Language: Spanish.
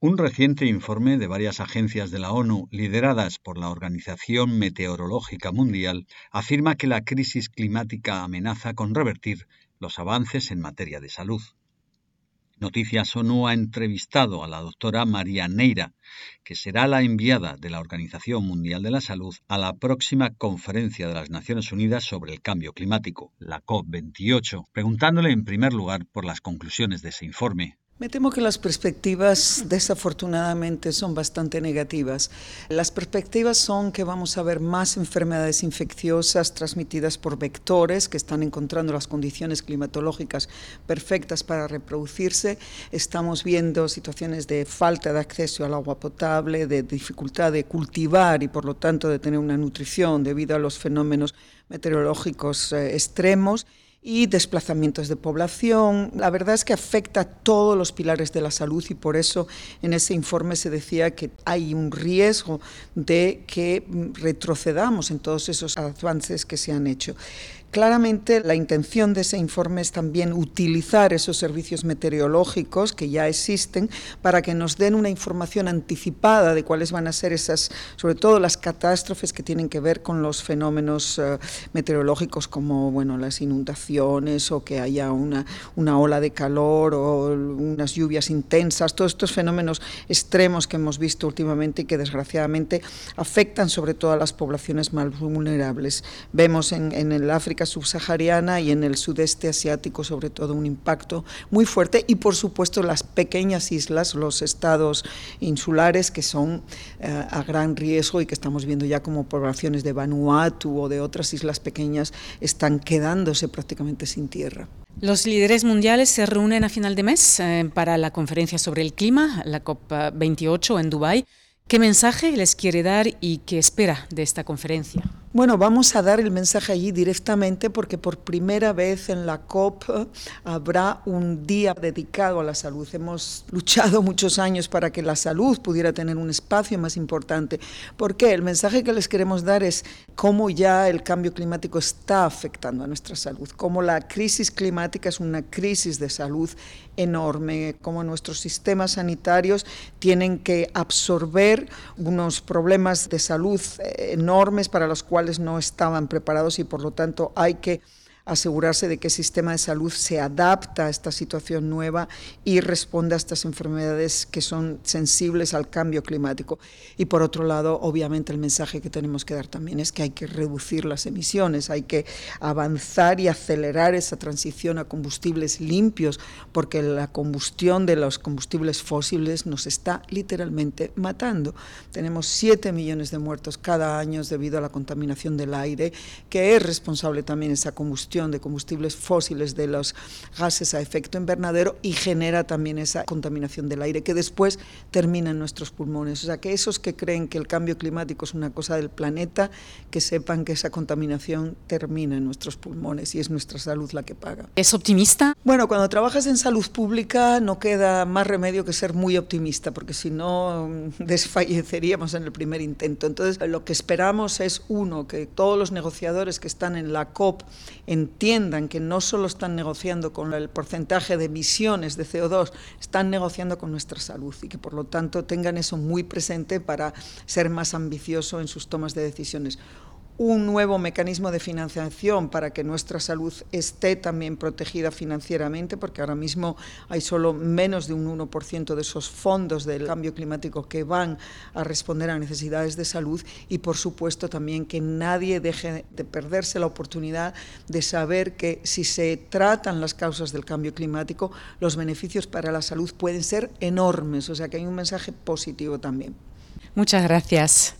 Un reciente informe de varias agencias de la ONU, lideradas por la Organización Meteorológica Mundial, afirma que la crisis climática amenaza con revertir los avances en materia de salud. Noticias ONU ha entrevistado a la doctora María Neira, que será la enviada de la Organización Mundial de la Salud a la próxima conferencia de las Naciones Unidas sobre el cambio climático, la COP28, preguntándole en primer lugar por las conclusiones de ese informe. Me temo que las perspectivas desafortunadamente son bastante negativas. Las perspectivas son que vamos a ver más enfermedades infecciosas transmitidas por vectores que están encontrando las condiciones climatológicas perfectas para reproducirse. Estamos viendo situaciones de falta de acceso al agua potable, de dificultad de cultivar y por lo tanto de tener una nutrición debido a los fenómenos meteorológicos eh, extremos y desplazamientos de población. La verdad es que afecta a todos los pilares de la salud y por eso en ese informe se decía que hay un riesgo de que retrocedamos en todos esos avances que se han hecho. Claramente la intención de ese informe es también utilizar esos servicios meteorológicos que ya existen para que nos den una información anticipada de cuáles van a ser esas, sobre todo las catástrofes que tienen que ver con los fenómenos uh, meteorológicos como bueno, las inundaciones o que haya una, una ola de calor o unas lluvias intensas, todos estos fenómenos extremos que hemos visto últimamente y que desgraciadamente afectan sobre todo a las poblaciones más vulnerables. Vemos en, en el África subsahariana y en el sudeste asiático sobre todo un impacto muy fuerte y por supuesto las pequeñas islas, los estados insulares que son eh, a gran riesgo y que estamos viendo ya como poblaciones de Vanuatu o de otras islas pequeñas están quedándose prácticamente sin tierra. Los líderes mundiales se reúnen a final de mes eh, para la conferencia sobre el clima, la COP28 en Dubái. ¿Qué mensaje les quiere dar y qué espera de esta conferencia? Bueno, vamos a dar el mensaje allí directamente porque por primera vez en la COP habrá un día dedicado a la salud. Hemos luchado muchos años para que la salud pudiera tener un espacio más importante. ¿Por qué? El mensaje que les queremos dar es cómo ya el cambio climático está afectando a nuestra salud, cómo la crisis climática es una crisis de salud enorme, cómo nuestros sistemas sanitarios tienen que absorber unos problemas de salud eh, enormes para los cuales no estaban preparados y por lo tanto hay que asegurarse de que el sistema de salud se adapta a esta situación nueva y responde a estas enfermedades que son sensibles al cambio climático. Y por otro lado, obviamente el mensaje que tenemos que dar también es que hay que reducir las emisiones, hay que avanzar y acelerar esa transición a combustibles limpios, porque la combustión de los combustibles fósiles nos está literalmente matando. Tenemos 7 millones de muertos cada año debido a la contaminación del aire, que es responsable también esa combustión de combustibles fósiles de los gases a efecto invernadero y genera también esa contaminación del aire que después termina en nuestros pulmones. O sea, que esos que creen que el cambio climático es una cosa del planeta, que sepan que esa contaminación termina en nuestros pulmones y es nuestra salud la que paga. ¿Es optimista? Bueno, cuando trabajas en salud pública no queda más remedio que ser muy optimista, porque si no mm, desfalleceríamos en el primer intento. Entonces, lo que esperamos es, uno, que todos los negociadores que están en la COP en entiendan que no solo están negociando con el porcentaje de emisiones de CO2, están negociando con nuestra salud y que por lo tanto tengan eso muy presente para ser más ambicioso en sus tomas de decisiones un nuevo mecanismo de financiación para que nuestra salud esté también protegida financieramente, porque ahora mismo hay solo menos de un 1% de esos fondos del cambio climático que van a responder a necesidades de salud y, por supuesto, también que nadie deje de perderse la oportunidad de saber que si se tratan las causas del cambio climático, los beneficios para la salud pueden ser enormes, o sea que hay un mensaje positivo también. Muchas gracias.